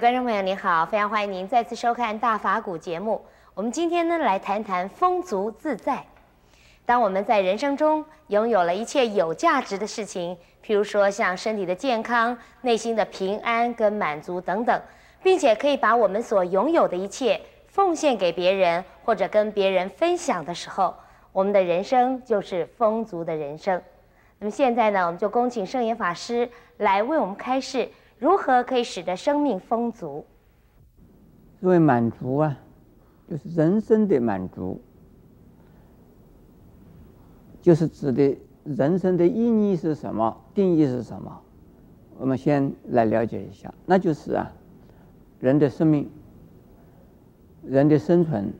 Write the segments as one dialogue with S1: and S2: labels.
S1: 观众朋友，您好，非常欢迎您再次收看《大法古》节目。我们今天呢，来谈谈丰足自在。当我们在人生中拥有了一切有价值的事情，譬如说像身体的健康、内心的平安跟满足等等，并且可以把我们所拥有的一切奉献给别人，或者跟别人分享的时候，我们的人生就是丰足的人生。那么现在呢，我们就恭请圣严法师来为我们开示。如何可以使得生命丰足？
S2: 所谓满足啊，就是人生的满足，就是指的人生的意义是什么？定义是什么？我们先来了解一下，那就是啊，人的生命、人的生存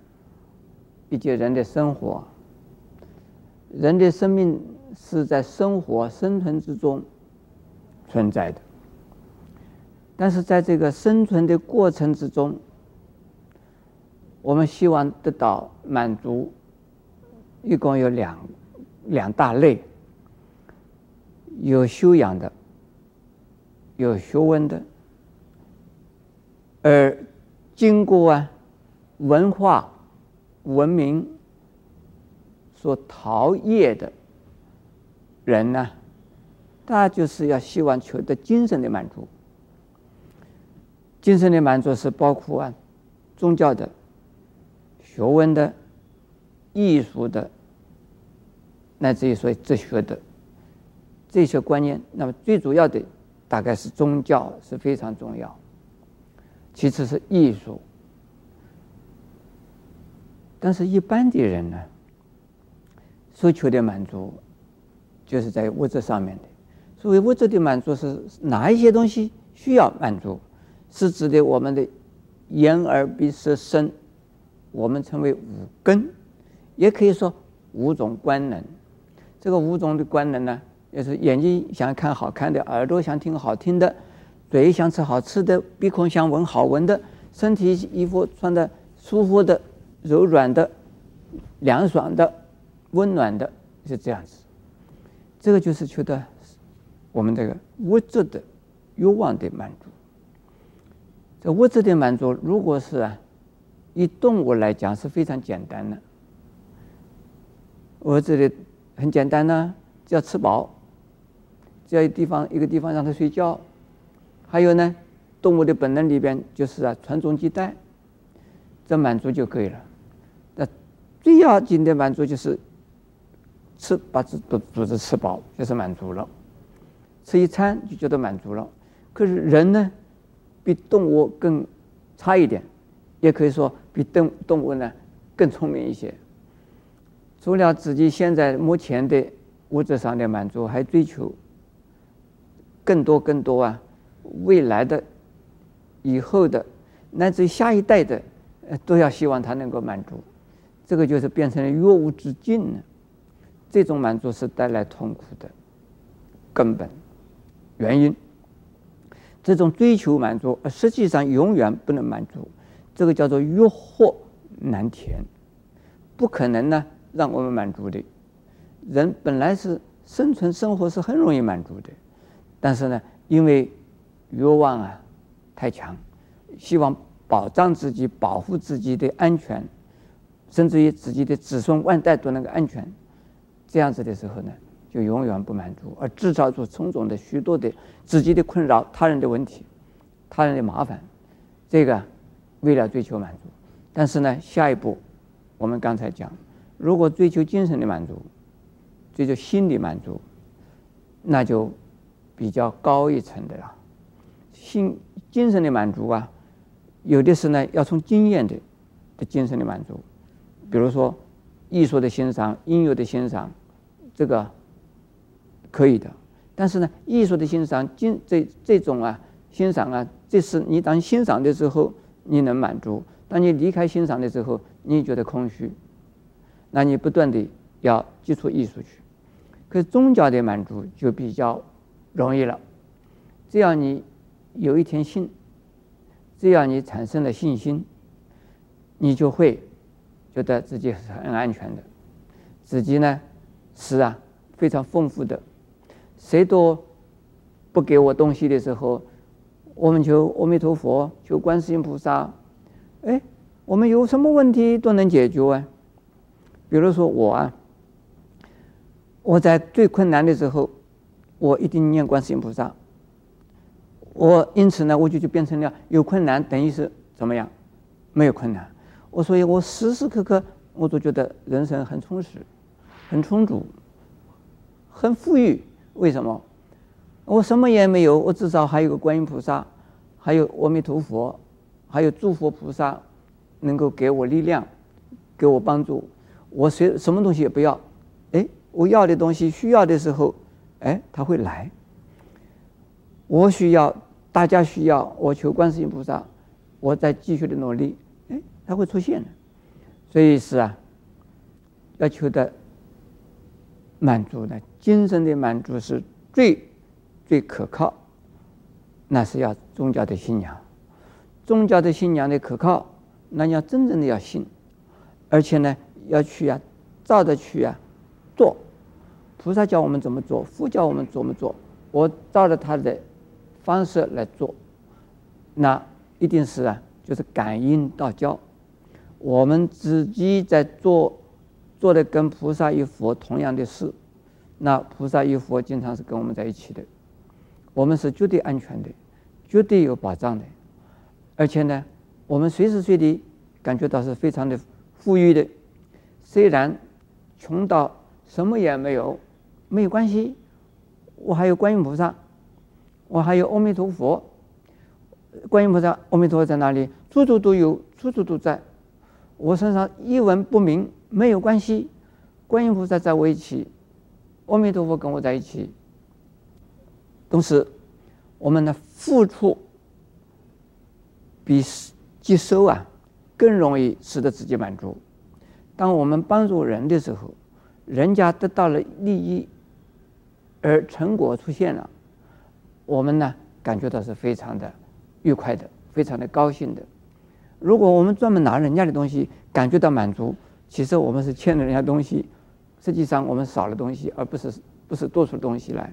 S2: 以及人的生活。人的生命是在生活、生存之中存在的。但是在这个生存的过程之中，我们希望得到满足，一共有两两大类，有修养的，有学问的，而经过啊文化文明所陶冶的人呢，他就是要希望求得精神的满足。精神的满足是包括啊，宗教的、学问的、艺术的，乃至于说哲学的这些观念。那么最主要的大概是宗教是非常重要，其次是艺术。但是，一般的人呢，所求的满足就是在物质上面的。所谓物质的满足是哪一些东西需要满足？是指的我们的眼耳鼻舌身，我们称为五根，也可以说五种官能。这个五种的官能呢，也是眼睛想看好看的，耳朵想听好听的，嘴想吃好吃的，鼻孔想闻好闻的，身体衣服穿的舒服的、柔软的、凉爽的、温暖的，是这样子。这个就是求得我们这个物质的欲望的满足。这物质的满足，如果是啊，以动物来讲是非常简单的。物质的很简单呢，只要吃饱，只要一地方一个地方让它睡觉，还有呢，动物的本能里边就是啊，传宗接代，这满足就可以了。那最要紧的满足就是吃，把这肚肚子吃饱就是满足了，吃一餐就觉得满足了。可是人呢？比动物更差一点，也可以说比动动物呢更聪明一些。除了自己现在目前的物质上的满足，还追求更多更多啊，未来的、以后的，乃至下一代的，呃都要希望他能够满足。这个就是变成了越无止境了。这种满足是带来痛苦的根本原因。这种追求满足，而实际上永远不能满足，这个叫做欲壑难填，不可能呢让我们满足的。人本来是生存生活是很容易满足的，但是呢，因为欲望啊太强，希望保障自己、保护自己的安全，甚至于自己的子孙万代都能够安全，这样子的时候呢，就永远不满足，而制造出种种的许多的自己的困扰、他人的问题、他人的麻烦。这个为了追求满足，但是呢，下一步我们刚才讲，如果追求精神的满足，追求心理满足，那就比较高一层的了。心精神的满足啊，有的是呢要从经验的的精神的满足，比如说艺术的欣赏、音乐的欣赏，这个。可以的，但是呢，艺术的欣赏，经这这种啊欣赏啊，这是你当欣赏的时候你能满足，当你离开欣赏的时候，你觉得空虚，那你不断的要接触艺术去。可是宗教的满足就比较容易了，只要你有一天信，只要你产生了信心，你就会觉得自己是很安全的，自己呢是啊非常丰富的。谁都不给我东西的时候，我们求阿弥陀佛，求观世音菩萨，哎，我们有什么问题都能解决啊。比如说我啊，我在最困难的时候，我一定念观世音菩萨。我因此呢，我就就变成了有困难等于是怎么样？没有困难。我所以，我时时刻刻我都觉得人生很充实，很充足，很富裕。为什么？我什么也没有，我至少还有个观音菩萨，还有阿弥陀佛，还有诸佛菩萨，能够给我力量，给我帮助。我谁什么东西也不要，哎，我要的东西需要的时候，哎，他会来。我需要，大家需要，我求观世音菩萨，我再继续的努力，哎，他会出现的。所以是啊，要求的满足呢，精神的满足是最最可靠，那是要宗教的信仰，宗教的信仰的可靠，那你要真正的要信，而且呢。要去啊，照着去啊，做。菩萨教我们怎么做，佛教我们怎么做，我照着他的方式来做，那一定是啊，就是感应道交。我们自己在做，做的跟菩萨与佛同样的事，那菩萨与佛经常是跟我们在一起的，我们是绝对安全的，绝对有保障的，而且呢，我们随时随地感觉到是非常的富裕的。虽然穷到什么也没有，没有关系，我还有观音菩萨，我还有阿弥陀佛。观音菩萨、阿弥陀佛在哪里？处处都有，处处都在。我身上一文不名，没有关系。观音菩萨在我一起，阿弥陀佛跟我在一起。同时，我们的付出比接收啊更容易使得自己满足。当我们帮助人的时候，人家得到了利益，而成果出现了，我们呢感觉到是非常的愉快的，非常的高兴的。如果我们专门拿人家的东西感觉到满足，其实我们是欠了人家东西，实际上我们少了东西，而不是不是多出东西来。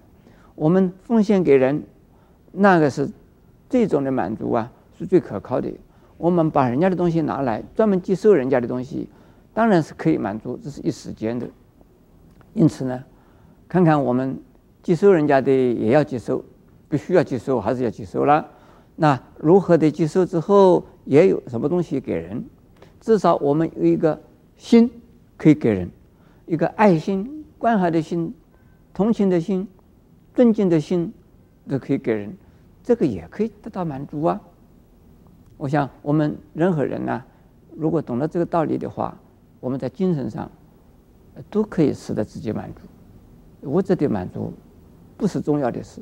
S2: 我们奉献给人，那个是这种的满足啊，是最可靠的。我们把人家的东西拿来，专门接受人家的东西。当然是可以满足，这是一时间的。因此呢，看看我们接受人家的也要接受，必须要接受，还是要接受了。那如何的接受之后，也有什么东西给人？至少我们有一个心可以给人，一个爱心、关怀的心、同情的心、尊敬的心，都可以给人，这个也可以得到满足啊。我想我们任何人呢，如果懂得这个道理的话，我们在精神上都可以使得自己满足，物质的满足不是重要的事。